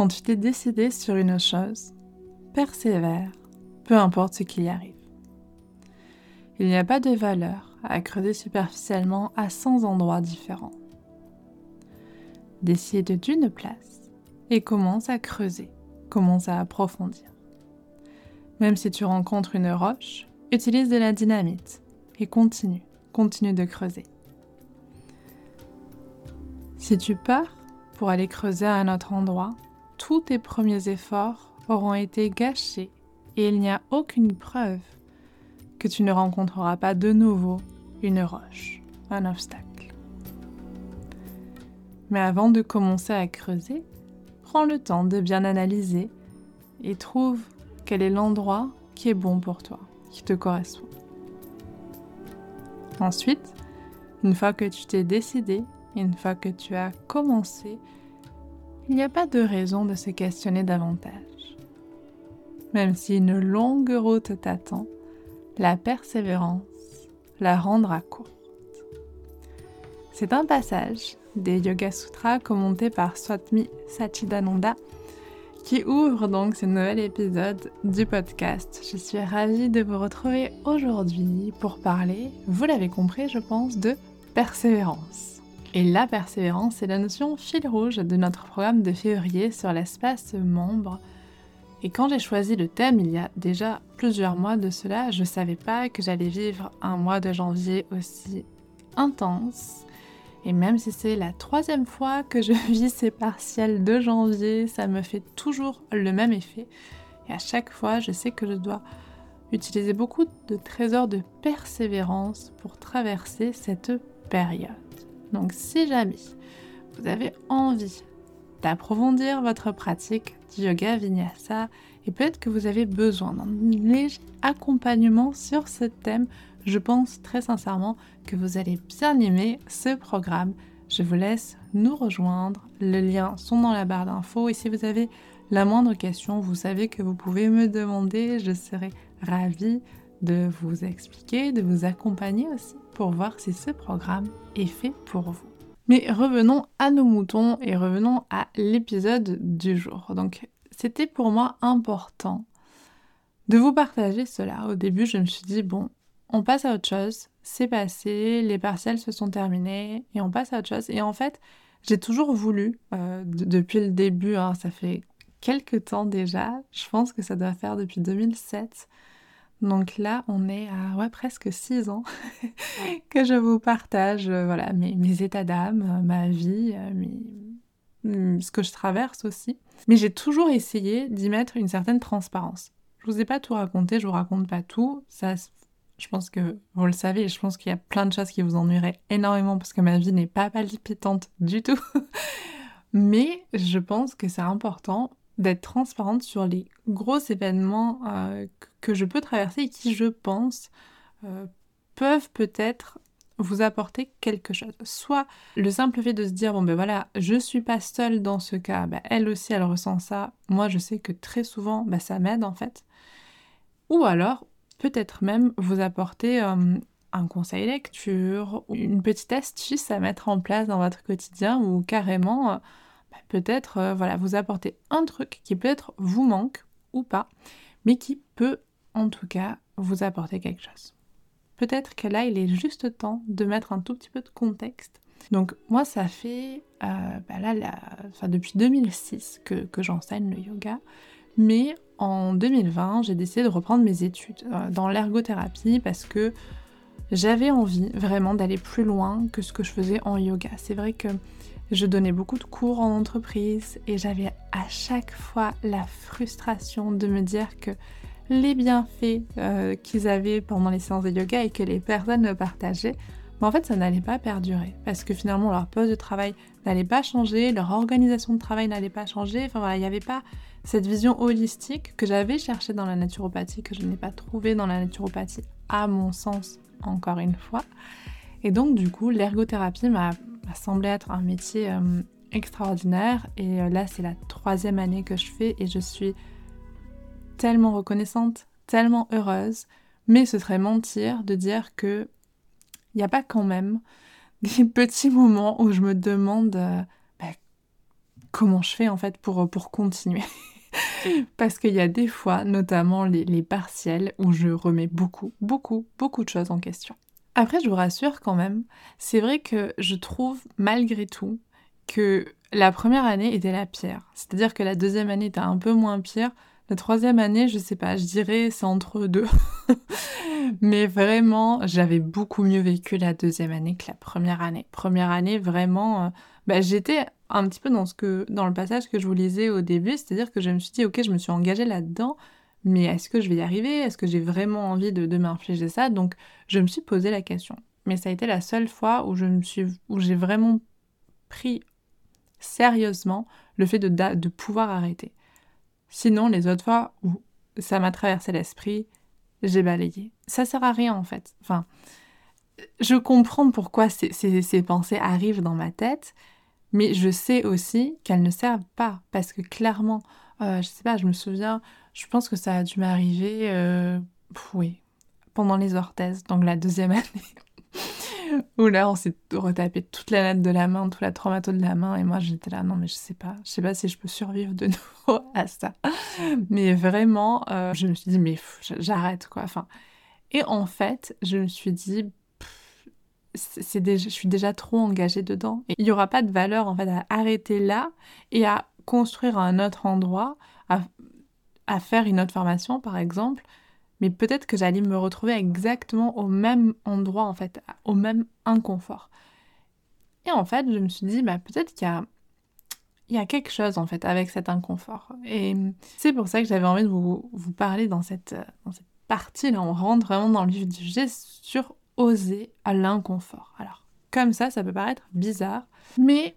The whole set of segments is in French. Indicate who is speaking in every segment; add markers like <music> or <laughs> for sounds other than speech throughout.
Speaker 1: Quand tu t'es décidé sur une chose, persévère, peu importe ce qui y arrive. Il n'y a pas de valeur à creuser superficiellement à 100 endroits différents. Décide d'une place et commence à creuser, commence à approfondir. Même si tu rencontres une roche, utilise de la dynamite et continue, continue de creuser. Si tu pars pour aller creuser à un autre endroit, tous tes premiers efforts auront été gâchés et il n'y a aucune preuve que tu ne rencontreras pas de nouveau une roche, un obstacle. Mais avant de commencer à creuser, prends le temps de bien analyser et trouve quel est l'endroit qui est bon pour toi, qui te correspond. Ensuite, une fois que tu t'es décidé, une fois que tu as commencé, il n'y a pas de raison de se questionner davantage. Même si une longue route t'attend, la persévérance la rendra courte. C'est un passage des Yoga Sutras commenté par Swatmi Sachidananda qui ouvre donc ce nouvel épisode du podcast. Je suis ravie de vous retrouver aujourd'hui pour parler, vous l'avez compris je pense, de persévérance. Et la persévérance, c'est la notion fil rouge de notre programme de février sur l'espace membre. Et quand j'ai choisi le thème il y a déjà plusieurs mois de cela, je ne savais pas que j'allais vivre un mois de janvier aussi intense. Et même si c'est la troisième fois que je <laughs> vis ces partiels de janvier, ça me fait toujours le même effet. Et à chaque fois, je sais que je dois utiliser beaucoup de trésors de persévérance pour traverser cette période. Donc si jamais vous avez envie d'approfondir votre pratique du yoga vinyasa et peut-être que vous avez besoin d'un léger accompagnement sur ce thème, je pense très sincèrement que vous allez bien aimer ce programme. Je vous laisse nous rejoindre. Les liens sont dans la barre d'infos et si vous avez la moindre question, vous savez que vous pouvez me demander. Je serai ravie de vous expliquer, de vous accompagner aussi pour voir si ce programme est fait pour vous. Mais revenons à nos moutons et revenons à l'épisode du jour. Donc c'était pour moi important de vous partager cela. Au début, je me suis dit, bon, on passe à autre chose, c'est passé, les partiels se sont terminés et on passe à autre chose. Et en fait, j'ai toujours voulu, euh, depuis le début, hein, ça fait quelques temps déjà, je pense que ça doit faire depuis 2007, donc là, on est à ouais, presque six ans <laughs> que je vous partage euh, voilà, mes, états d'âme, euh, ma vie, euh, ce que je traverse aussi. Mais j'ai toujours essayé d'y mettre une certaine transparence. Je vous ai pas tout raconté, je vous raconte pas tout. Ça, je pense que vous le savez, je pense qu'il y a plein de choses qui vous ennuieraient énormément parce que ma vie n'est pas palpitante du tout. <laughs> Mais je pense que c'est important d'être transparente sur les gros événements euh, que je peux traverser et qui, je pense, euh, peuvent peut-être vous apporter quelque chose. Soit le simple fait de se dire, bon ben voilà, je suis pas seule dans ce cas, ben, elle aussi elle ressent ça, moi je sais que très souvent ben, ça m'aide en fait. Ou alors, peut-être même vous apporter euh, un conseil lecture, une petite astuce à mettre en place dans votre quotidien ou carrément peut-être euh, voilà, vous apporter un truc qui peut-être vous manque ou pas, mais qui peut en tout cas vous apporter quelque chose. Peut-être que là, il est juste temps de mettre un tout petit peu de contexte. Donc moi, ça fait euh, bah là, depuis 2006 que, que j'enseigne le yoga, mais en 2020, j'ai décidé de reprendre mes études euh, dans l'ergothérapie parce que j'avais envie vraiment d'aller plus loin que ce que je faisais en yoga. C'est vrai que je donnais beaucoup de cours en entreprise et j'avais à chaque fois la frustration de me dire que les bienfaits euh, qu'ils avaient pendant les séances de yoga et que les personnes me partageaient, mais en fait ça n'allait pas perdurer parce que finalement leur poste de travail n'allait pas changer, leur organisation de travail n'allait pas changer, enfin voilà, il n'y avait pas cette vision holistique que j'avais cherchée dans la naturopathie, que je n'ai pas trouvée dans la naturopathie à mon sens encore une fois. Et donc du coup l'ergothérapie m'a semblait être un métier euh, extraordinaire. Et euh, là, c'est la troisième année que je fais et je suis tellement reconnaissante, tellement heureuse. Mais ce serait mentir de dire que il n'y a pas quand même <laughs> des petits moments où je me demande euh, bah, comment je fais en fait pour, continuer. <laughs> Parce qu'il y a des fois, notamment les partiels, où je remets beaucoup, beaucoup, beaucoup de choses en question. Après, je vous rassure quand même, c'est vrai que je trouve malgré tout que la première année était la pire. C'est-à-dire que la deuxième année était un peu moins pire. La troisième année, je sais pas, je dirais c'est entre deux. <laughs> Mais vraiment, j'avais beaucoup mieux vécu la deuxième année que la première année. Première année, vraiment, euh, bah, j'étais un petit peu dans, ce que, dans le passage que je vous lisais au début, c'est-à-dire que je me suis dit, ok, je me suis engagée là-dedans, mais est-ce que je vais y arriver? Est-ce que j'ai vraiment envie de, de m'infliger ça? Donc, je me suis posé la question. Mais ça a été la seule fois où je me suis, où j'ai vraiment pris sérieusement le fait de, de pouvoir arrêter. Sinon, les autres fois où ça m'a traversé l'esprit, j'ai balayé. Ça sert à rien en fait. Enfin, je comprends pourquoi ces, ces pensées arrivent dans ma tête, mais je sais aussi qu'elles ne servent pas parce que clairement, euh, je sais pas, je me souviens, je pense que ça a dû m'arriver, euh, oui, pendant les orthèses, donc la deuxième <laughs> année. où là, on s'est retapé toute la natte de la main, toute la traumato de la main, et moi j'étais là, non mais je sais pas, je sais pas si je peux survivre de <laughs> nouveau à ça. Mais vraiment, euh, je me suis dit, mais j'arrête quoi. Enfin, et en fait, je me suis dit, c'est je suis déjà trop engagée dedans. Et il n'y aura pas de valeur en fait à arrêter là et à construire un autre endroit, à, à faire une autre formation par exemple. Mais peut-être que j'allais me retrouver exactement au même endroit en fait, au même inconfort. Et en fait, je me suis dit, bah, peut-être qu'il y a, il y a quelque chose en fait avec cet inconfort. Et c'est pour ça que j'avais envie de vous, parler dans cette, dans cette partie là. On rentre vraiment dans le geste sur oser à l'inconfort. Alors, comme ça, ça peut paraître bizarre, mais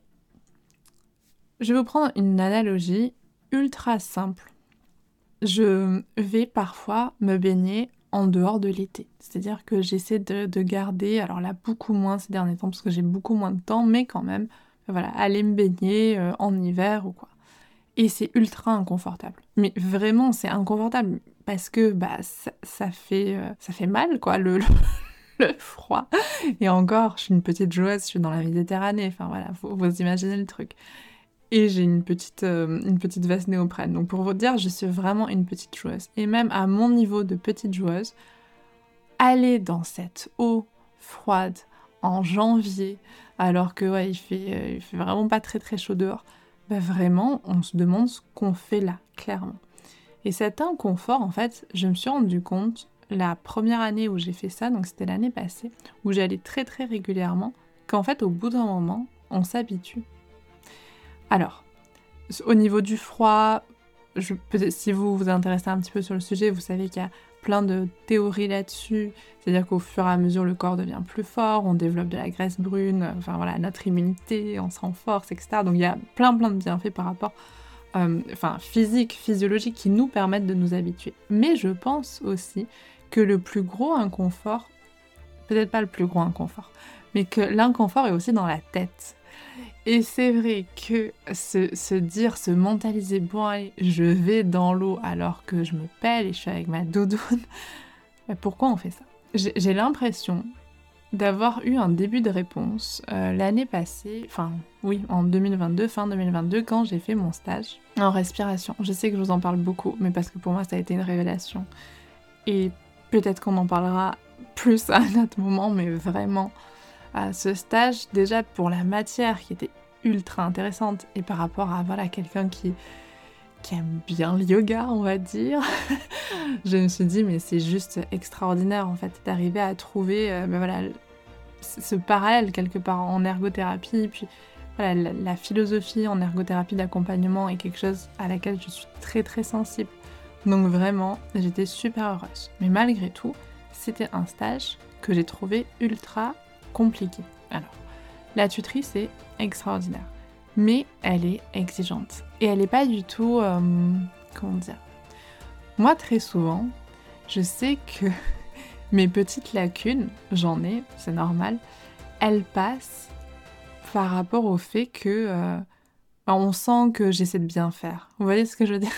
Speaker 1: je vais vous prendre une analogie ultra simple. Je vais parfois me baigner en dehors de l'été. C'est-à-dire que j'essaie de, garder, alors là beaucoup moins ces derniers temps parce que j'ai beaucoup moins de temps, mais quand même, voilà, aller me baigner euh, en hiver ou quoi. Et c'est ultra inconfortable. Mais vraiment, c'est inconfortable parce que bah ça, fait euh, ça fait mal quoi <laughs> le, froid. Et encore, je suis une petite joueuse, je suis dans la Méditerranée. Enfin voilà, vous imaginez le truc. Et j'ai une petite, euh, une petite veste néoprène. Donc pour vous dire, je suis vraiment une petite joueuse. Et même à mon niveau de petite joueuse, aller dans cette eau froide en janvier, alors que ouais, il fait, euh, il fait vraiment pas très très chaud dehors, bah vraiment, on se demande ce qu'on fait là, clairement. Et cet inconfort, en fait, je me suis rendu compte la première année où j'ai fait ça, donc c'était l'année passée, où j'allais très très régulièrement, qu'en fait au bout d'un moment, on s'habitue. Alors, au niveau du froid, si vous vous intéressez un petit peu sur le sujet, vous savez qu'il y a plein de théories là-dessus. C'est-à-dire qu'au fur et à mesure, le corps devient plus fort, on développe de la graisse brune, enfin voilà, notre immunité, on se renforce, etc. Donc il y a plein plein de bienfaits par rapport, euh, enfin physique, physiologique, qui nous permettent de nous habituer. Mais je pense aussi que le plus gros inconfort, peut-être pas le plus gros inconfort, mais que l'inconfort est aussi dans la tête. Et c'est vrai que se, dire, se mentaliser, bon allez, je vais dans l'eau alors que je me pèle et je suis avec ma doudoune, <laughs> pourquoi on fait ça? J'ai l'impression d'avoir eu un début de réponse euh, l'année passée, enfin oui, en 2022, fin 2022, quand j'ai fait mon stage en respiration. Je sais que je vous en parle beaucoup, mais parce que pour moi ça a été une révélation. Et Peut-être qu'on en parlera plus à un autre moment, mais vraiment, à ce stage, déjà pour la matière qui était ultra intéressante et par rapport à voilà, quelqu'un qui, qui aime bien le yoga, on va dire, <laughs> je me suis dit, mais c'est juste extraordinaire en fait d'arriver à trouver euh, ben voilà, ce parallèle quelque part en ergothérapie, puis voilà, la, la philosophie en ergothérapie d'accompagnement est quelque chose à laquelle je suis très très sensible. Donc vraiment, j'étais super heureuse. Mais malgré tout, c'était un stage que j'ai trouvé ultra compliqué. Alors, la tutrice est extraordinaire, mais elle est exigeante. Et elle n'est pas du tout... Euh, comment dire Moi, très souvent, je sais que <laughs> mes petites lacunes, j'en ai, c'est normal, elles passent par rapport au fait que... Euh, on sent que j'essaie de bien faire. Vous voyez ce que je veux dire?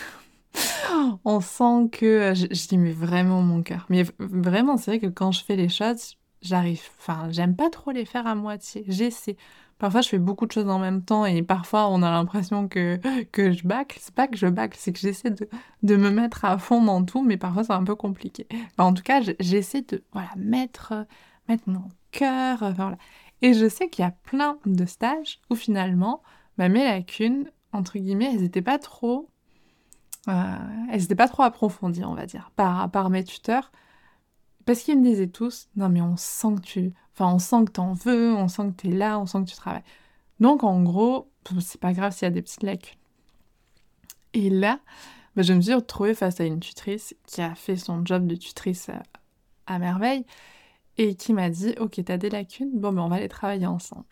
Speaker 1: <laughs> On sent que euh, je, dis mais vraiment mon cœur. Mais vraiment, c'est vrai que quand je fais les choses, j'arrive, enfin, j'aime pas trop les faire à moitié. J'essaie. Parfois, je fais beaucoup de choses en même temps et parfois, on a l'impression que, <laughs> que je bâcle. C'est pas que je bâcle, c'est que j'essaie de, de, me mettre à fond dans tout, mais parfois, c'est un peu compliqué. en tout cas, j'essaie de voilà, mettre, mettre mon cœur. Et je sais qu'il y a plein de stages où finalement, bah, mes lacunes, entre guillemets, elles n'étaient pas trop. Euh, elles pas trop approfondies, on va dire, par, par mes tuteurs. Parce qu'ils me disaient tous, non mais on sent que tu... Enfin, on sent que t'en veux, on sent que t'es là, on sent que tu travailles. Donc en gros, c'est pas grave s'il y a des petites lacunes. Et là, bah, je me suis retrouvée face à une tutrice qui a fait son job de tutrice à, merveille et qui m'a dit, ok, t'as des lacunes, bon ben on va les travailler ensemble.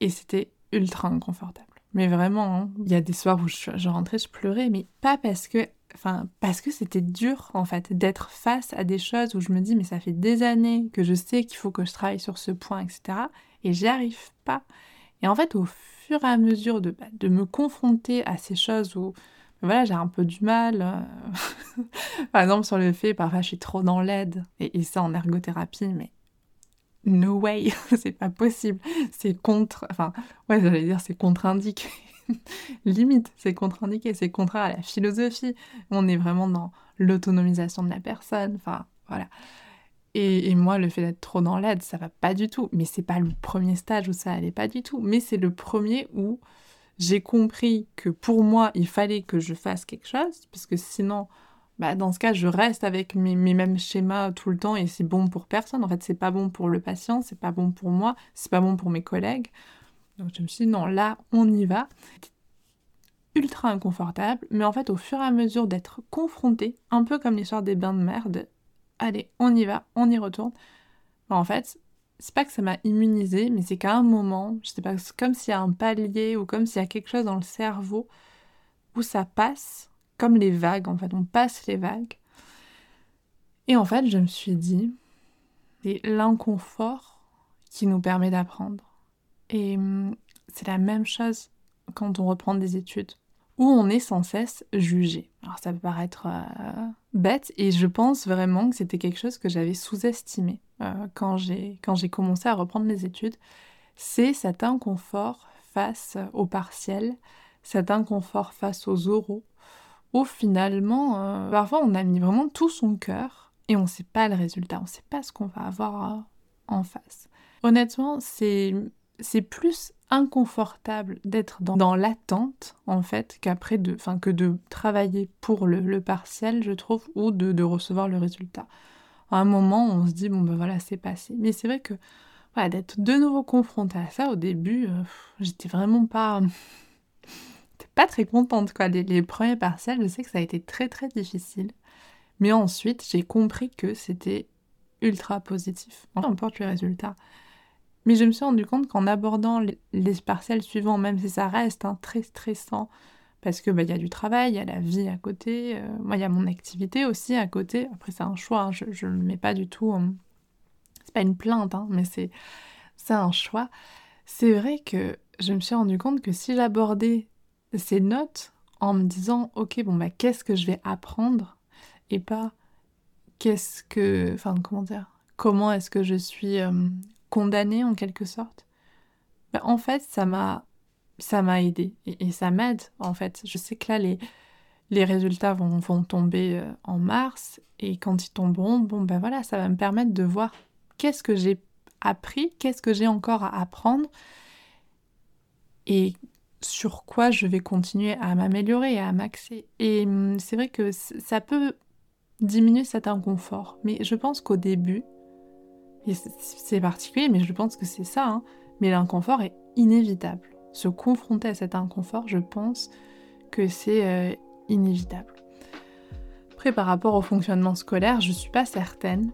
Speaker 1: Et c'était ultra inconfortable. Mais vraiment, hein, il y a des soirs où je, je rentrais, je pleurais, mais pas parce que Enfin, parce que c'était dur en fait d'être face à des choses où je me dis mais ça fait des années que je sais qu'il faut que je travaille sur ce point, etc. Et j'y arrive pas. Et en fait, au fur et à mesure de, bah, de me confronter à ces choses où voilà, j'ai un peu du mal. Euh, <laughs> par exemple, sur le fait, parfois je suis trop dans l'aide, et, et, ça en ergothérapie, mais no way, <laughs> c'est pas possible. C'est contre. Enfin, ouais, j'allais dire, c'est contre-indiqué. <laughs> limite, c'est contre-indiqué, c'est contraire à la philosophie. On est vraiment dans l'autonomisation de la personne, enfin voilà. Et, moi, le fait d'être trop dans l'aide, ça va pas du tout. Mais c'est pas le premier stage où ça allait pas du tout. Mais c'est le premier où j'ai compris que pour moi, il fallait que je fasse quelque chose, parce que sinon, bah, dans ce cas, je reste avec mes, mes, mêmes schémas tout le temps et c'est bon pour personne. En fait, c'est pas bon pour le patient, c'est pas bon pour moi, c'est pas bon pour mes collègues. Donc je me suis dit, non, là, on y va. Ultra inconfortable, mais en fait, au fur et à mesure d'être confronté, un peu comme l'histoire des bains de merde, allez, on y va, on y retourne. en fait, c'est pas que ça m'a immunisé, mais c'est qu'à un moment, je sais pas, comme s'il y a un palier ou comme s'il y a quelque chose dans le cerveau où ça passe, comme les vagues, en fait, on passe les vagues. Et en fait, je me suis dit, c'est l'inconfort qui nous permet d'apprendre. Et hum, c'est la même chose quand on reprend des études, où on est sans cesse jugé. Alors ça peut paraître euh, bête, et je pense vraiment que c'était quelque chose que j'avais sous-estimé euh, quand j'ai commencé à reprendre mes études. C'est cet inconfort face aux partiels, cet inconfort face aux oraux, où finalement, euh, parfois on a mis vraiment tout son cœur et on ne sait pas le résultat, on ne sait pas ce qu'on va avoir en face. Honnêtement, c'est c'est plus inconfortable d'être dans, l'attente en fait qu'après de enfin que de travailler pour le, partiel je trouve ou de, recevoir le résultat. À un moment on se dit bon ben voilà c'est passé. Mais c'est vrai que voilà, d'être de nouveau confronté à ça au début euh, j'étais vraiment pas <laughs> pas très contente quoi. Les, les premiers partiels je sais que ça a été très très difficile. Mais ensuite j'ai compris que c'était ultra positif. Peu importe le résultat mais je me suis rendu compte qu'en abordant les, partiels suivants, même si ça reste hein, très stressant, parce que bah, y a du travail, il y a la vie à côté, euh, moi il y a mon activité aussi à côté. Après c'est un choix, hein, je ne le mets pas du tout. Ce c'est pas une plainte, hein, mais c'est c'est un choix. C'est vrai que je me suis rendu compte que si j'abordais ces notes en me disant ok bon bah qu'est-ce que je vais apprendre et pas qu'est-ce que enfin comment dire comment est-ce que je suis euh, condamné en quelque sorte, ben, en fait, ça m'a ça m'a aidé et, ça m'aide en fait. Je sais que là les les résultats vont, vont tomber euh, en mars et quand ils tomberont, bon ben voilà, ça va me permettre de voir qu'est-ce que j'ai appris, qu'est-ce que j'ai encore à apprendre et sur quoi je vais continuer à m'améliorer et à m'axer. Et hum, c'est vrai que ça peut diminuer cet inconfort, mais je pense qu'au début, c'est particulier, mais je pense que c'est ça. Hein. Mais l'inconfort est inévitable. Se confronter à cet inconfort, je pense que c'est euh, inévitable. Après, par rapport au fonctionnement scolaire, je suis pas certaine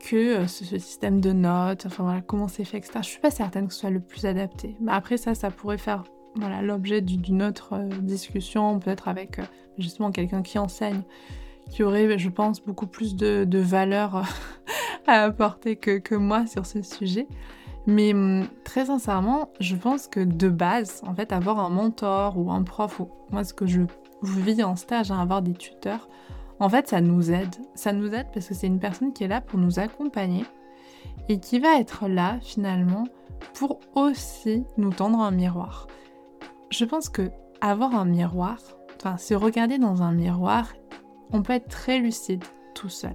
Speaker 1: que euh, ce, système de notes, enfin voilà, comment c'est fait, etc. Je suis pas certaine que ce soit le plus adapté. Mais après, ça, ça pourrait faire voilà l'objet d'une autre euh, discussion, peut-être avec justement quelqu'un qui enseigne, qui aurait, je pense, beaucoup plus de, de valeur <laughs> à apporter que, moi sur ce sujet. Mais hum, très sincèrement, je pense que de base, en fait, avoir un mentor ou un prof, ou moi ce que je vis en stage, hein, avoir des tuteurs, en fait, ça nous aide. Ça nous aide parce que c'est une personne qui est là pour nous accompagner et qui va être là finalement pour aussi nous tendre un miroir. Je pense que avoir un miroir, enfin se regarder dans un miroir, on peut être très lucide tout seul.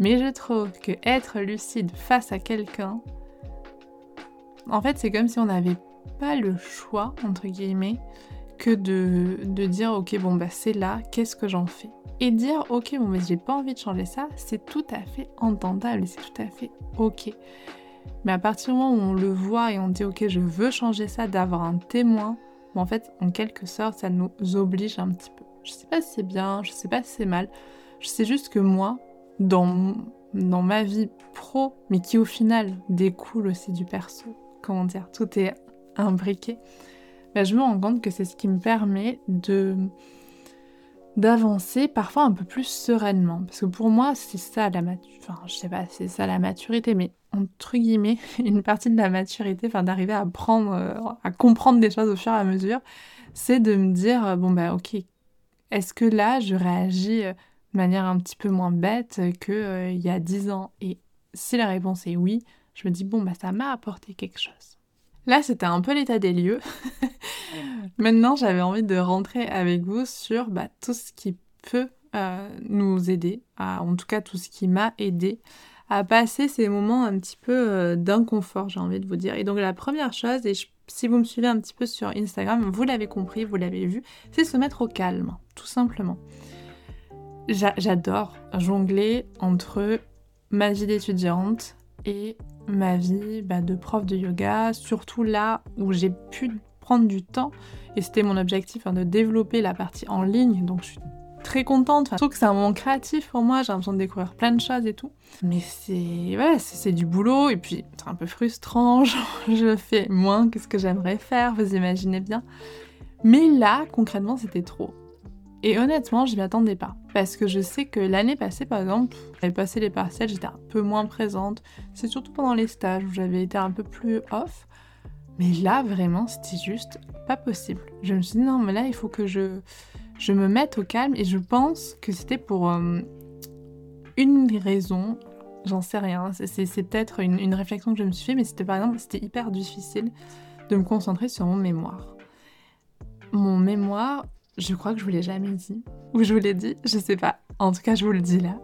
Speaker 1: Mais je trouve que être lucide face à quelqu'un, en fait, c'est comme si on n'avait pas le choix, entre guillemets, que de, de dire ok bon bah c'est là, qu'est-ce que j'en fais? Et dire ok bon mais j'ai pas envie de changer ça, c'est tout à fait entendable, c'est tout à fait ok. Mais à partir du moment où on le voit et on dit ok je veux changer ça, d'avoir un témoin, en fait en quelque sorte ça nous oblige un petit peu. Je sais pas si c'est bien, je sais pas si c'est mal, je sais juste que moi, dans, ma vie pro, mais qui au final découle aussi du perso, comment dire, tout est imbriqué, bah, je me rends compte que c'est ce qui me permet de d'avancer parfois un peu plus sereinement. Parce que pour moi, c'est ça la maturité. Je sais pas, c'est ça la maturité, mais entre guillemets, <laughs> une partie de la maturité, enfin d'arriver euh, à comprendre des choses au fur et à mesure, c'est de me dire, bon bah ok, est-ce que là, je réagis euh, de manière un petit peu moins bête qu'il y a dix ans Et si la réponse est oui, je me dis, bon bah ça m'a apporté quelque chose. Là, c'était un peu l'état des lieux. <laughs> Maintenant, j'avais envie de rentrer avec vous sur bah, tout ce qui peut euh, nous aider, en tout cas tout ce qui m'a aidé à passer ces moments un petit peu euh, d'inconfort, j'ai envie de vous dire. Et donc la première chose, et si vous me suivez un petit peu sur Instagram, vous l'avez compris, vous l'avez vu, c'est se mettre au calme, tout simplement. J'adore jongler entre ma vie d'étudiante et ma vie bah, de prof de yoga, surtout là où j'ai pu prendre du temps, et c'était mon objectif hein, de développer la partie en ligne, donc je suis très contente. Enfin, je trouve que c'est un moment créatif pour moi, j'ai l'impression de découvrir plein de choses et tout. Mais c'est ouais, c'est du boulot, et puis c'est un peu frustrant, <laughs> je fais moins que ce que j'aimerais faire, vous imaginez bien. Mais là, concrètement, c'était trop. Et honnêtement, je m'y attendais pas. Parce que je sais que l'année passée, par exemple, j'avais passé les partiels, j'étais un peu moins présente. C'est surtout pendant les stages où j'avais été un peu plus off. Mais là, vraiment, c'était juste pas possible. Je me suis dit, non, mais là, il faut que je, je me mette au calme. Et je pense que c'était pour euh, une raison, j'en sais rien. C'est peut-être une, une réflexion que je me suis fait, mais c'était par exemple, c'était hyper difficile de me concentrer sur mon mémoire. Mon mémoire, je crois que je vous l'ai jamais dit. Ou je vous l'ai dit, je sais pas. En tout cas, je vous le dis là.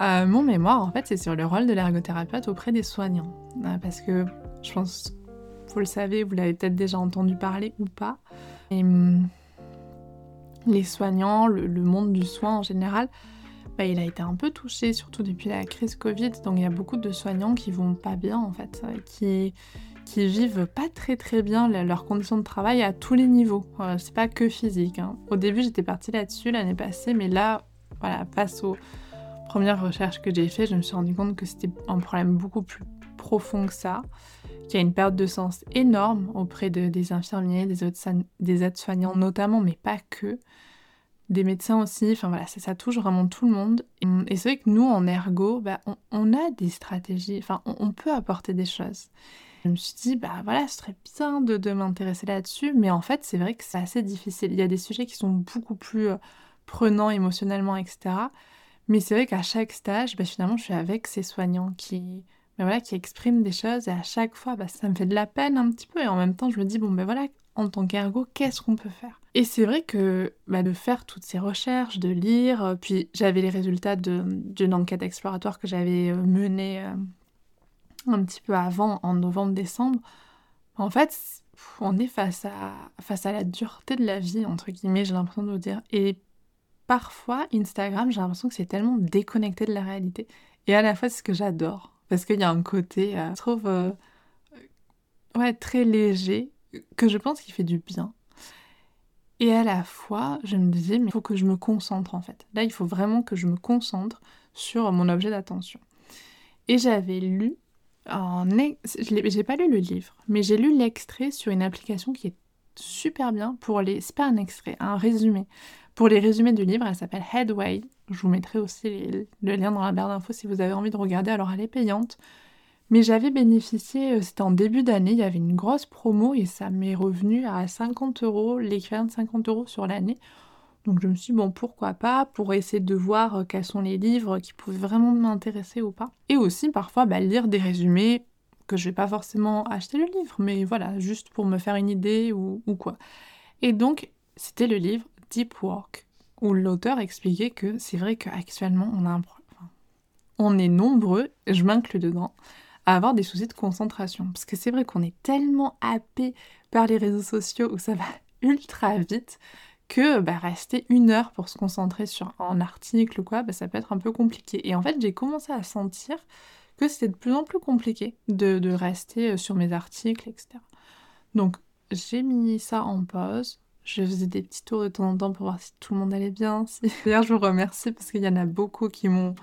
Speaker 1: Euh, mon mémoire, en fait, c'est sur le rôle de l'ergothérapeute auprès des soignants. Euh, parce que je pense, vous le savez, vous l'avez peut-être déjà entendu parler ou pas. Hum, les soignants, le, monde du soin en général, bah, il a été un peu touché, surtout depuis la crise Covid. Donc il y a beaucoup de soignants qui vont pas bien en fait, euh, qui qui vivent pas très très bien leurs conditions de travail à tous les niveaux. c'est pas que physique. Hein. Au début, j'étais partie là-dessus l'année passée, mais là, voilà, face aux premières recherches que j'ai faites, je me suis rendu compte que c'était un problème beaucoup plus profond que ça, qu'il y a une perte de sens énorme auprès de, des infirmiers, des aides-soignants notamment, mais pas que. Des médecins aussi, enfin voilà, ça, touche vraiment tout le monde. Et, c'est vrai que nous, en ergo, bah, on, a des stratégies, enfin, on peut apporter des choses. Je me suis dit, bah voilà, ce serait bien de, m'intéresser là-dessus, mais en fait, c'est vrai que c'est assez difficile. Il y a des sujets qui sont beaucoup plus euh, prenants émotionnellement, etc. Mais c'est vrai qu'à chaque stage, bah, finalement, je suis avec ces soignants qui, bah, voilà, qui expriment des choses, et à chaque fois, bah, ça me fait de la peine un petit peu, et en même temps, je me dis, bon, ben voilà, en tant qu'ergo, qu'est-ce qu'on peut faire? Et c'est vrai que bah, de faire toutes ces recherches, de lire, euh, puis j'avais les résultats d'une enquête exploratoire que j'avais euh, menée un petit peu avant, en novembre-décembre, en fait, on est face à, face à la dureté de la vie, entre guillemets, j'ai l'impression de vous dire. Et parfois, Instagram, j'ai l'impression que c'est tellement déconnecté de la réalité. Et à la fois, c'est ce que j'adore. Parce qu'il y a un côté, euh, je trouve, euh, ouais, très léger, que je pense qu'il fait du bien. Et à la fois, je me disais, mais il faut que je me concentre en fait. Là, il faut vraiment que je me concentre sur mon objet d'attention. Et j'avais lu en j'ai pas lu le livre, mais j'ai lu l'extrait sur une application qui est super bien pour les. C'est pas un extrait, un résumé. Pour les résumés du livre, elle s'appelle Headway. Je vous mettrai aussi le lien dans la barre d'infos si vous avez envie de regarder. Alors elle est payante. Mais j'avais bénéficié, euh, c'était en début d'année, il y avait une grosse promo et ça m'est revenu à 50 euros, l'équivalent de 50 euros sur l'année, Donc je me suis dit, bon, pourquoi pas, pour essayer de voir euh, quels sont les livres qui pouvaient vraiment m'intéresser ou pas. Et aussi parfois bah, lire des résumés que je vais pas forcément acheter le livre, mais voilà, juste pour me faire une idée ou, quoi. Et donc, c'était le livre Deep Work, où l'auteur expliquait que c'est vrai qu'actuellement, on a un on est nombreux, je m'inclus dedans, à avoir des soucis de concentration. Parce que c'est vrai qu'on est tellement happé par les réseaux sociaux où ça va <laughs> ultra vite que bah, rester une heure pour se concentrer sur un article ou quoi, bah, ça peut être un peu compliqué. Et en fait, j'ai commencé à sentir que c'était de plus en plus compliqué de, rester euh, sur mes articles, etc. Donc, j'ai mis ça en pause. Je faisais des petits tours de temps en temps pour voir si tout le monde allait bien. <laughs> D'ailleurs, je vous remercie parce qu'il y en a beaucoup qui m'ont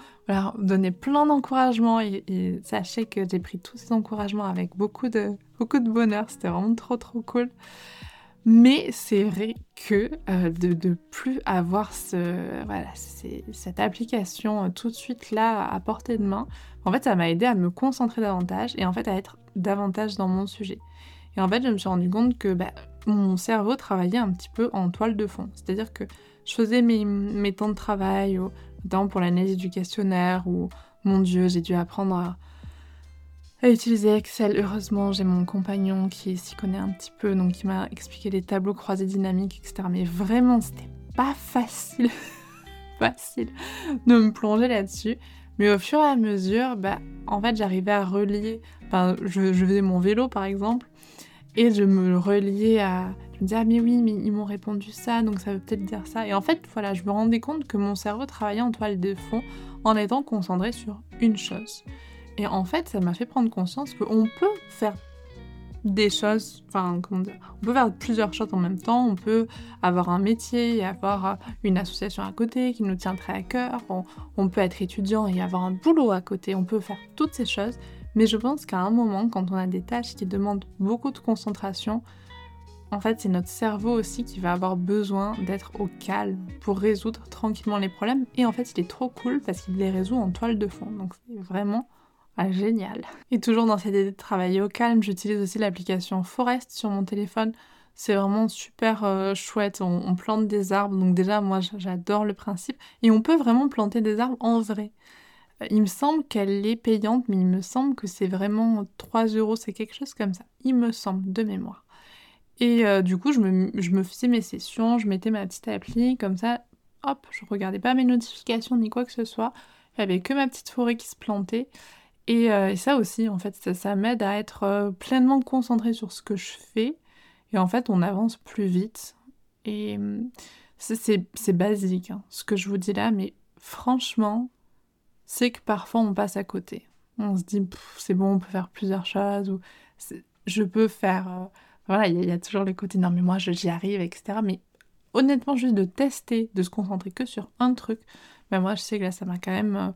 Speaker 1: donné plein d'encouragements et, et, sachez que j'ai pris tous ces encouragements avec beaucoup de, beaucoup de bonheur. C'était vraiment trop trop cool. Mais c'est vrai que euh, de ne plus avoir ce, voilà, cette application euh, tout de suite là à portée de main, en fait ça m'a aidé à me concentrer davantage et en fait à être davantage dans mon sujet. Et en fait je me suis rendu compte que bah, mon cerveau travaillait un petit peu en toile de fond. C'est-à-dire que je faisais mes, mes temps de travail, notamment pour l'analyse du questionnaire, ou mon Dieu j'ai dû apprendre à à utiliser Excel. Heureusement, j'ai mon compagnon qui s'y connaît un petit peu, donc qui m'a expliqué les tableaux croisés dynamiques, etc. Mais vraiment, c'était pas facile, <laughs> facile de me plonger là-dessus. Mais au fur et à mesure, bah, en fait, j'arrivais à relier. Enfin, je, faisais mon vélo, par exemple, et je me reliais à. Je me disais, ah, mais oui, mais ils m'ont répondu ça, donc ça veut peut-être dire ça. Et en fait, voilà, je me rendais compte que mon cerveau travaillait en toile de fond en étant concentré sur une chose. Et en fait, ça m'a fait prendre conscience qu'on peut faire des choses, enfin, comment dire, on peut faire plusieurs choses en même temps, on peut avoir un métier et avoir une association à côté qui nous tient très à cœur, on, peut être étudiant et avoir un boulot à côté, on peut faire toutes ces choses, mais je pense qu'à un moment, quand on a des tâches qui demandent beaucoup de concentration, en fait, c'est notre cerveau aussi qui va avoir besoin d'être au calme pour résoudre tranquillement les problèmes. Et en fait, il est trop cool parce qu'il les résout en toile de fond. Donc, vraiment ah, génial. Et toujours dans cette idée de travailler au calme, j'utilise aussi l'application Forest sur mon téléphone. C'est vraiment super euh, chouette. On, plante des arbres. Donc déjà, moi, j'adore le principe. Et on peut vraiment planter des arbres en vrai. Euh, il me semble qu'elle est payante, mais il me semble que c'est vraiment 3 euros. C'est quelque chose comme ça. Il me semble, de mémoire. Et euh, du coup, je me, faisais mes sessions, je mettais ma petite appli, comme ça, hop, je regardais pas mes notifications ni quoi que ce soit. Avait que ma petite forêt qui se plantait. Euh, et, ça aussi, en fait, ça, m'aide à être euh, pleinement concentré sur ce que je fais. Et en fait, on avance plus vite. Et hum, c'est basique, hein, ce que je vous dis là, mais franchement, c'est que parfois on passe à côté. On se dit, c'est bon, on peut faire plusieurs choses, ou je peux faire. Euh, voilà, il y, a toujours les côtés, non, mais moi j'y arrive, etc. Mais honnêtement, juste de tester, de se concentrer que sur un truc, ben moi je sais que là, ça m'a quand même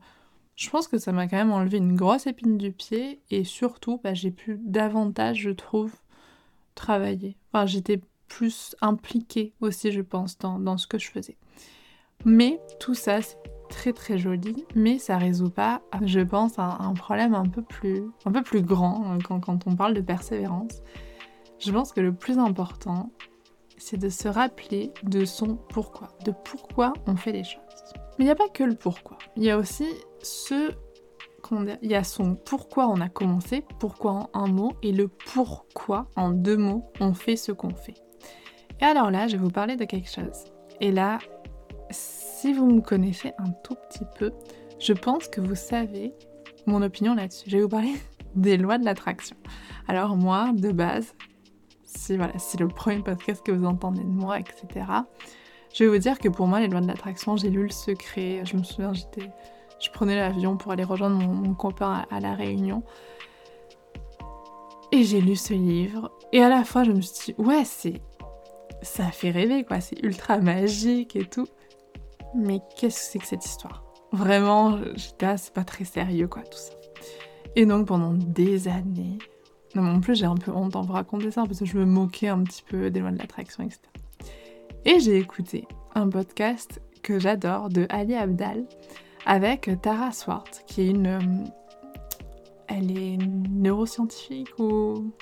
Speaker 1: je pense que ça m'a quand même enlevé une grosse épine du pied et surtout, bah, j'ai pu davantage, je trouve, travailler. Enfin, j'étais plus impliquée aussi, je pense, dans, ce que je faisais. Mais tout ça, c'est très très joli, mais ça résout pas, je pense, un, un problème un peu plus, un peu plus grand hein, quand, quand on parle de persévérance. Je pense que le plus important, c'est de se rappeler de son pourquoi, de pourquoi on fait les choses. Mais il n'y a pas que le pourquoi. Il y a aussi il y a son pourquoi on a commencé, pourquoi en un mot, et le pourquoi en deux mots on fait ce qu'on fait. Et alors là, je vais vous parler de quelque chose. Et là, si vous me connaissez un tout petit peu, je pense que vous savez mon opinion là-dessus. Je vais vous parler <laughs> des lois de l'attraction. Alors moi, de base, si voilà, c'est le premier podcast que vous entendez de moi, etc. Je vais vous dire que pour moi, les lois de l'attraction, j'ai lu le secret. Je me souviens, j'étais je prenais l'avion pour aller rejoindre mon, copain à, La Réunion. Et j'ai lu ce livre. Et à la fois, je me suis dit, ouais, c'est. Ça fait rêver, quoi. C'est ultra magique et tout. Mais qu'est-ce que c'est que cette histoire? Vraiment, j'étais là, c'est pas très sérieux, quoi, tout ça. Et donc, pendant des années. Non, en plus, j'ai un peu honte en vous raconter ça parce que je me moquais un petit peu des lois de l'attraction, etc. Et j'ai écouté un podcast que j'adore de Ali Abdal avec Tara Swart, qui est une. Euh, elle est neuroscientifique ou.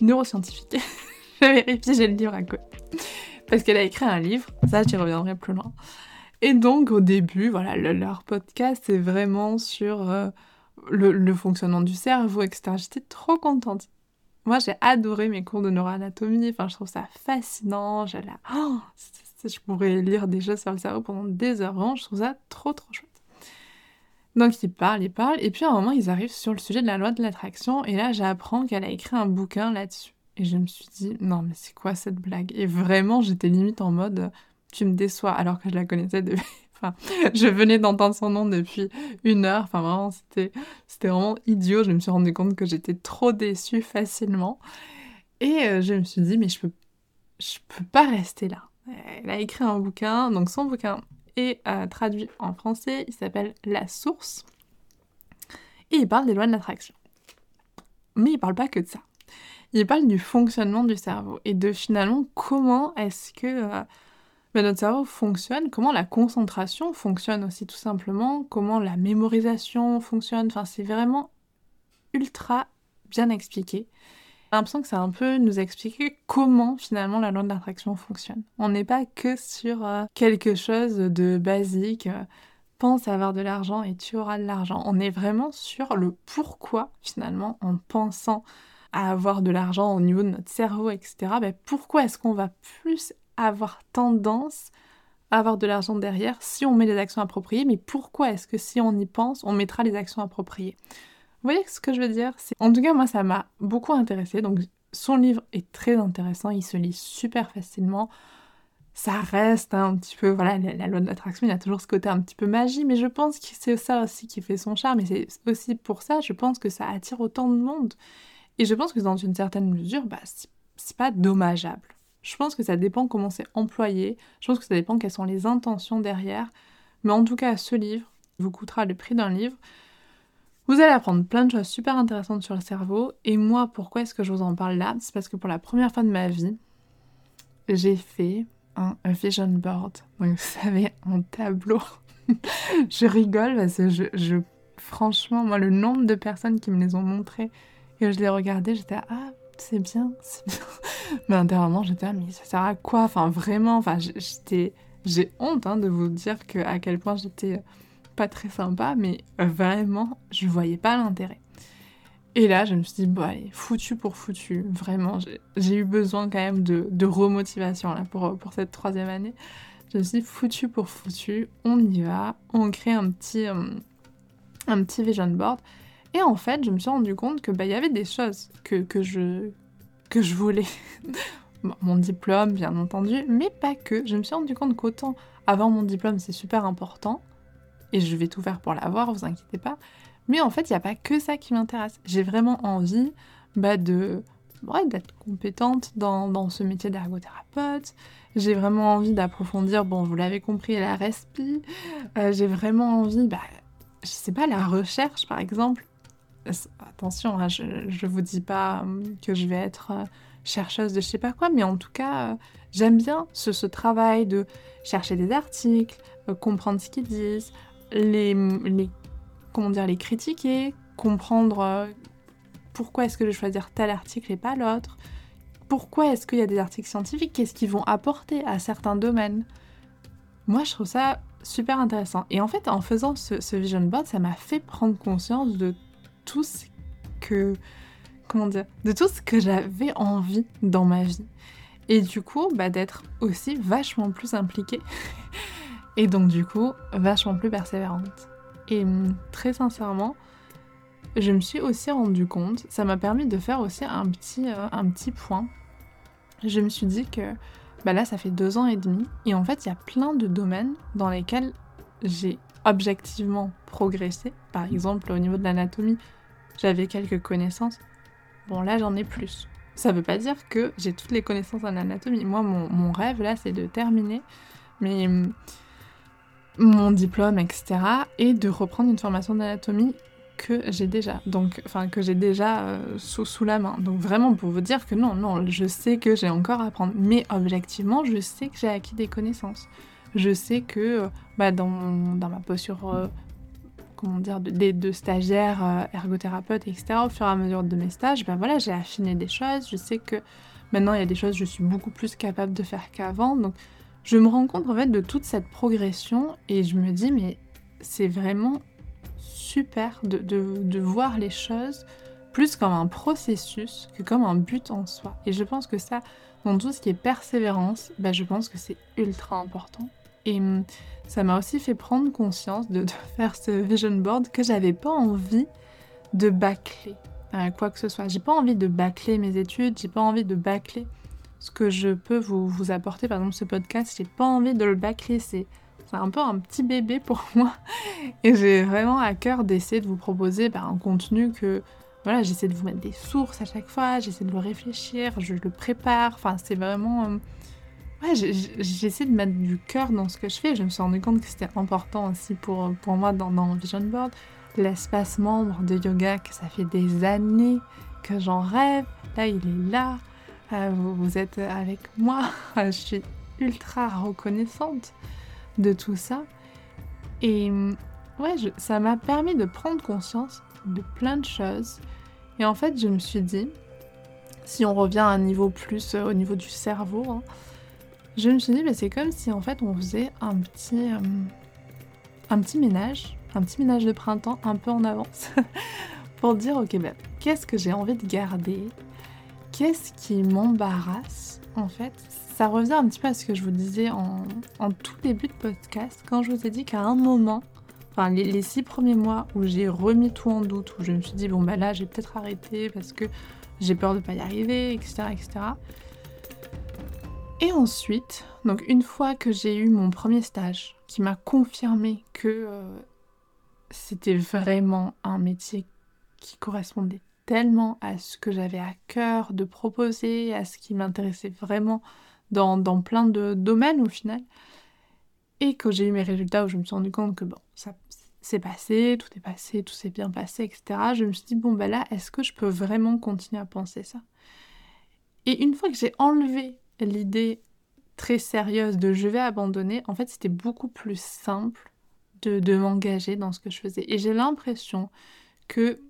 Speaker 1: Neuroscientifique. <laughs> je vais vérifier, j'ai le livre à côté. Parce qu'elle a écrit un livre, ça j'y reviendrai plus loin. Et donc au début, voilà, leur podcast est vraiment sur euh, le, fonctionnement du cerveau, etc. J'étais trop contente. Moi j'ai adoré mes cours de neuroanatomie, enfin je trouve ça fascinant, j'ai oh, je pourrais lire des choses sur le cerveau pendant des heures, je trouve ça trop trop chouette. Donc ils parlent, ils parlent, et puis à un moment ils arrivent sur le sujet de la loi de l'attraction, et là j'apprends qu'elle a écrit un bouquin là-dessus. Et je me suis dit, non mais c'est quoi cette blague? Et vraiment j'étais limite en mode, tu me déçois alors que je la connaissais depuis. <laughs> enfin, je venais d'entendre son nom depuis une heure. Enfin, vraiment, c'était, c'était vraiment idiot. Je me suis rendu compte que j'étais trop déçue facilement. Et euh, je me suis dit, mais je peux, je peux pas rester là. Elle a écrit un bouquin, donc son bouquin est euh, traduit en français. Il s'appelle La Source. Et il parle des lois de l'attraction. Mais il parle pas que de ça. Il parle du fonctionnement du cerveau et de finalement comment est-ce que euh, mais notre cerveau fonctionne, comment la concentration fonctionne aussi tout simplement, comment la mémorisation fonctionne, enfin c'est vraiment ultra bien expliqué. L'impression que ça un peu nous expliquer comment finalement la loi de l'attraction fonctionne. On n'est pas que sur euh, quelque chose de basique, euh, pense à avoir de l'argent et tu auras de l'argent. On est vraiment sur le pourquoi finalement en pensant à avoir de l'argent au niveau de notre cerveau, etc. Ben, pourquoi est-ce qu'on va plus avoir tendance à avoir de l'argent derrière si on met les actions appropriées? Mais pourquoi est-ce que si on y pense, on mettra les actions appropriées? Vous voyez ce que je veux dire? En tout cas, moi, ça m'a beaucoup intéressé. Donc, son livre est très intéressant. Il se lit super facilement. Ça reste un petit peu, voilà, la, loi de l'attraction, il y a toujours ce côté un petit peu magie, mais je pense que c'est ça aussi qui fait son charme, et c'est aussi pour ça, je pense que ça attire autant de monde. Et je pense que dans une certaine mesure, bah, c'est pas dommageable. Je pense que ça dépend comment c'est employé, je pense que ça dépend quelles sont les intentions derrière. Mais en tout cas, ce livre vous coûtera le prix d'un livre. Vous allez apprendre plein de choses super intéressantes sur le cerveau. Et moi, pourquoi est-ce que je vous en parle là? C'est parce que pour la première fois de ma vie, j'ai fait un, vision board. Donc, <laughs> vous savez, un tableau. <laughs> je rigole parce que je, franchement, moi, le nombre de personnes qui me les ont montrés et je les regardais, j'étais ah c'est bien, c'est bien. <laughs> Mais intérieurement, j'étais ah, mais ça sert à quoi Enfin, vraiment, enfin, j'étais. J'ai honte hein, de vous dire que, à quel point j'étais pas très sympa, mais vraiment, je voyais pas l'intérêt. Et là, je me suis dit, bon, allez, foutu pour foutu, vraiment, j'ai eu besoin quand même de, de remotivation là, pour, pour cette troisième année. Je me suis dit, foutu pour foutu, on y va, on crée un petit, euh, un petit vision board. Et en fait, je me suis rendu compte que bah, y avait des choses que, que, je, que je voulais. <laughs> mon diplôme, bien entendu, mais pas que. Je me suis rendu compte qu'autant avoir mon diplôme, c'est super important, et je vais tout faire pour l'avoir, vous inquiétez pas. Mais en fait, il n'y a pas que ça qui m'intéresse. J'ai vraiment envie bah, de d'être compétente dans, dans, ce métier d'ergothérapeute. J'ai vraiment envie d'approfondir, bon, vous l'avez compris, la respi. Euh, j'ai vraiment envie, bah, je sais pas, la recherche par exemple attention, hein, je ne vous dis pas euh, que je vais être euh, chercheuse de je sais pas quoi, mais en tout cas, euh, j'aime bien ce, travail de chercher des articles, comprendre ce qu'ils disent, les, comment critiquer, comprendre pourquoi est-ce que je vais choisir tel article et pas l'autre, pourquoi est-ce qu'il y a des articles scientifiques, qu'est-ce qu'ils vont apporter à certains domaines? Moi, je trouve ça super intéressant. Et en fait, en faisant ce, ce vision board, ça m'a fait prendre conscience de tout ce que comment dire de tout ce que j'avais envie dans ma vie et du coup bah, d'être aussi vachement plus impliquée et donc du coup vachement plus persévérante et hum, très sincèrement je me suis aussi rendu compte ça m'a permis de faire aussi un petit euh, un petit point je me suis dit que bah là ça fait deux ans et demi et en fait il y a plein de domaines dans lesquels j'ai objectivement progressé. Par exemple, au niveau de l'anatomie, j'avais quelques connaissances. Bon, là, j'en ai plus. Ça veut pas dire que j'ai toutes les connaissances en anatomie. Moi, mon, rêve, là, c'est de terminer mais, mon diplôme, etc. et de reprendre une formation d'anatomie que j'ai déjà, donc, enfin, que j'ai déjà euh, sous, la main. Donc, vraiment, pour vous dire que non, non, je sais que j'ai encore à apprendre. Mais objectivement, je sais que j'ai acquis des connaissances je sais que bah, dans, dans ma posture euh, comment dire, de, de stagiaires, euh, ergothérapeutes, etc. Au fur et à mesure de mes stages, ben voilà, j'ai affiné des choses. Je sais que maintenant, il y a des choses que je suis beaucoup plus capable de faire qu'avant. Donc, je me rends compte en fait de toute cette progression et je me dis, mais c'est vraiment super de, de, voir les choses plus comme un processus que comme un but en soi. Et je pense que ça, dans tout ce qui est persévérance, ben, je pense que c'est ultra important. Et hum, ça m'a aussi fait prendre conscience de, faire ce vision board que j'avais pas envie de bâcler euh, quoi que ce soit. J'ai pas envie de bâcler mes études, j'ai pas envie de bâcler ce que je peux vous, vous apporter. Par exemple, ce podcast, j'ai pas envie de le bâcler. C'est un peu un petit bébé pour <laughs> moi. Et j'ai vraiment à cœur d'essayer de vous proposer bah, un contenu que voilà, j'essaie de vous mettre des sources à chaque fois, j'essaie de le réfléchir, je le prépare. Enfin, c'est vraiment. Euh, ouais, j'essaie de mettre du cœur dans ce que je fais. Je me suis rendu compte que c'était important aussi pour, pour moi dans, dans Vision Board. L'espace membre de yoga, que ça fait des années que j'en rêve. Là, il est là. Euh, vous, êtes avec moi. <laughs> je suis ultra reconnaissante de tout ça. Et ouais, ça m'a permis de prendre conscience de plein de choses. Et en fait, je me suis dit, si on revient à un niveau plus euh, au niveau du cerveau, hein, je me suis dit, mais c'est comme si en fait on faisait un petit, euh, un petit ménage, un petit ménage de printemps un peu en avance, <laughs> pour dire, ok, ben, qu'est-ce que j'ai envie de garder Qu'est-ce qui m'embarrasse En fait, ça revient un petit peu à ce que je vous disais en, tout début de podcast, quand je vous ai dit qu'à un moment, enfin les, six premiers mois où j'ai remis tout en doute, où je me suis dit bon bah là j'ai peut-être arrêté parce que j'ai peur de pas y arriver, etc. etc. Et ensuite, donc une fois que j'ai eu mon premier stage qui m'a confirmé que euh, c'était vraiment un métier qui correspondait tellement à ce que j'avais à cœur de proposer, à ce qui m'intéressait vraiment dans, plein de domaines au final, et quand j'ai eu mes résultats où je me suis rendu compte que bon, ça s'est passé, tout est passé, tout s'est bien passé, etc. Je me suis dit, bon ben là, est-ce que je peux vraiment continuer à penser ça? Et une fois que j'ai enlevé l'idée très sérieuse de je vais abandonner, en fait c'était beaucoup plus simple de m'engager dans ce que je faisais. Et j'ai l'impression que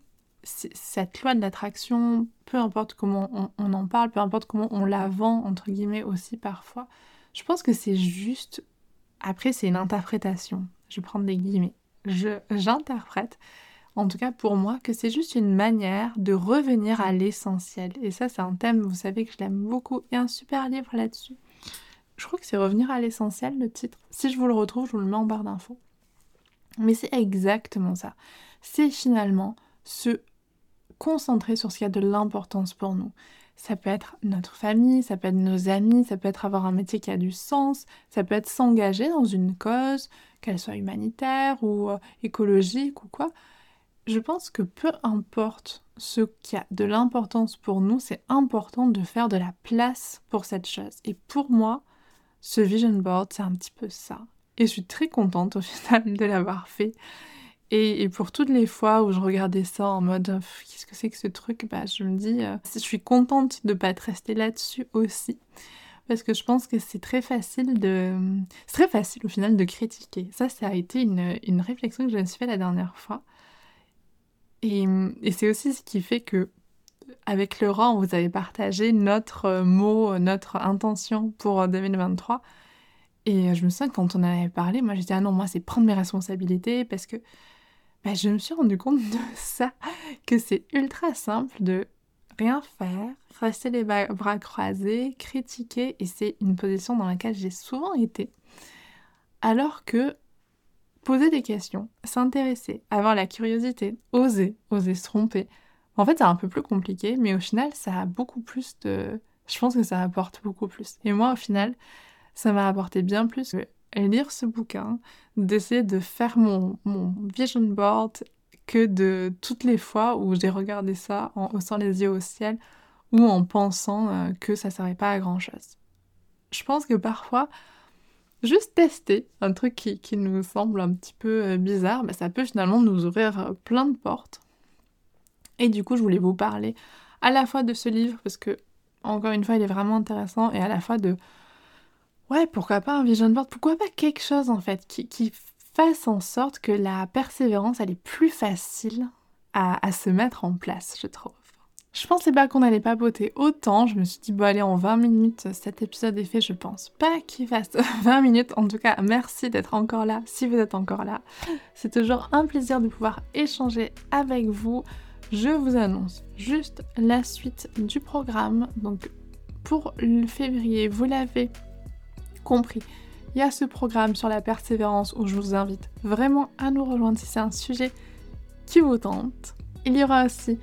Speaker 1: cette loi de l'attraction, peu importe comment on, en parle, peu importe comment on la vend, entre guillemets aussi parfois, je pense que c'est juste après, c'est une interprétation. Je vais prendre des guillemets. j'interprète, en tout cas pour moi, que c'est juste une manière de revenir à l'essentiel. Et ça, c'est un thème, vous savez que je l'aime beaucoup. Il y a un super livre là-dessus. Je crois que c'est Revenir à l'essentiel, le titre. Si je vous le retrouve, je vous le mets en barre d'infos. Mais c'est exactement ça. C'est finalement se concentrer sur ce qui a de l'importance pour nous. Ça peut être notre famille, ça peut être nos amis, ça peut être avoir un métier qui a du sens, ça peut être s'engager dans une cause, qu'elle soit humanitaire ou euh, écologique ou quoi. Je pense que peu importe ce qui a de l'importance pour nous, c'est important de faire de la place pour cette chose. Et pour moi, ce vision board, c'est un petit peu ça. Et je suis très contente au final de l'avoir fait. Et, pour toutes les fois où je regardais ça en mode qu'est-ce que c'est que ce truc, bah, je me dis, euh, je suis contente de ne pas être restée là-dessus aussi. Parce que je pense que c'est très facile de. C'est très facile au final de critiquer. Ça, ça a été une, une réflexion que je me suis fait la dernière fois. Et, et c'est aussi ce qui fait que, avec Laurent, vous avez partagé notre mot, notre intention pour 2023. Et je me souviens quand on en avait parlé, moi je disais ah non, moi c'est prendre mes responsabilités parce que bah, je me suis rendu compte de <laughs> ça, que c'est ultra simple de rien faire, rester les bras croisés, critiquer, et c'est une position dans laquelle j'ai souvent été. Alors que poser des questions, s'intéresser, avoir la curiosité, oser, oser se tromper, en fait c'est un peu plus compliqué, mais au final ça a beaucoup plus de... Je pense que ça apporte beaucoup plus. Et moi au final, ça m'a apporté bien plus que lire ce bouquin, d'essayer de faire mon, vision board que de toutes les fois où j'ai regardé ça en haussant les yeux au ciel ou en pensant euh, que ça servait pas à grand chose. Je pense que parfois, juste tester un truc qui, qui nous semble un petit peu euh, bizarre, bah, ça peut finalement nous ouvrir euh, plein de portes. Et du coup, je voulais vous parler à la fois de ce livre, parce que, encore une fois, il est vraiment intéressant, et à la fois de Ouais, pourquoi pas un vision board? Pourquoi pas quelque chose en fait qui, fasse en sorte que la persévérance, elle est plus facile à, à se mettre en place, je trouve. Je pensais pas qu'on allait papoter autant. Je me suis dit, bon, allez, en 20 minutes, cet épisode est fait. Je pense pas qu'il fasse <laughs> 20 minutes. En tout cas, merci d'être encore là, si vous êtes encore là. C'est toujours un plaisir de pouvoir échanger avec vous. Je vous annonce juste la suite du programme. Donc, pour le février, vous l'avez compris. Il y a ce programme sur la persévérance où je vous invite vraiment à nous rejoindre si c'est un sujet qui vous tente. Il y aura aussi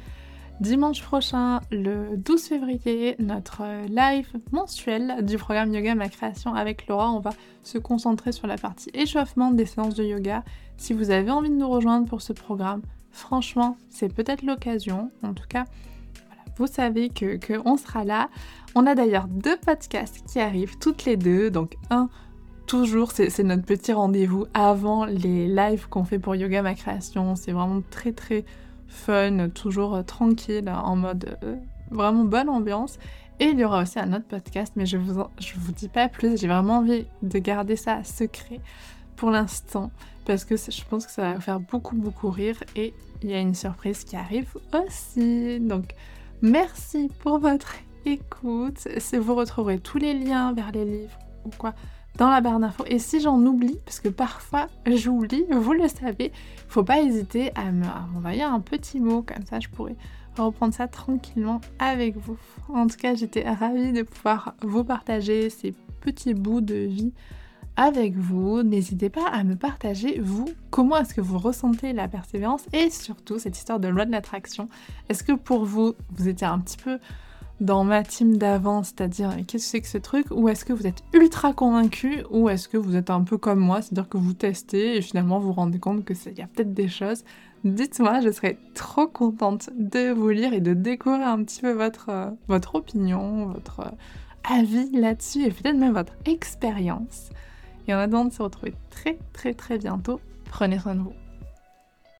Speaker 1: dimanche prochain, le 12 février, notre live mensuel du programme Yoga Ma Création avec Laura. On va se concentrer sur la partie échauffement des séances de yoga. Si vous avez envie de nous rejoindre pour ce programme, franchement, c'est peut-être l'occasion. En tout cas, vous savez que qu'on sera là. On a d'ailleurs deux podcasts qui arrivent toutes les deux. Donc un toujours, c'est notre petit rendez-vous avant les lives qu'on fait pour Yoga Ma Création. C'est vraiment très très fun, toujours euh, tranquille, en mode euh, vraiment bonne ambiance. Et il y aura aussi un autre podcast, mais je vous, vous dis pas plus, j'ai vraiment envie de garder ça secret pour l'instant, parce que je pense que ça va faire beaucoup beaucoup rire, et il y a une surprise qui arrive aussi. Donc merci pour votre écoute, vous retrouverez tous les liens vers les livres ou quoi dans la barre d'infos. Et si j'en oublie, parce que parfois j'oublie, vous le savez, faut pas hésiter à m'envoyer un petit mot, comme ça je pourrais reprendre ça tranquillement avec vous. En tout cas, j'étais ravie de pouvoir vous partager ces petits bouts de vie avec vous. N'hésitez pas à me partager, vous, comment est-ce que vous ressentez la persévérance et surtout cette histoire de loi de l'attraction. Est-ce que pour vous, vous étiez un petit peu dans ma team d'avant, c'est-à-dire qu'est-ce que c'est que ce truc, ou est-ce que vous êtes ultra convaincu, ou est-ce que vous êtes un peu comme moi, c'est-à-dire que vous testez et finalement vous vous rendez compte que y a peut-être des choses. Dites-moi, je serais trop contente de vous lire et de découvrir un petit peu votre, euh, votre opinion, votre euh, avis là-dessus et peut-être même votre expérience. Et en attendant de se retrouver très très très bientôt, prenez soin de vous.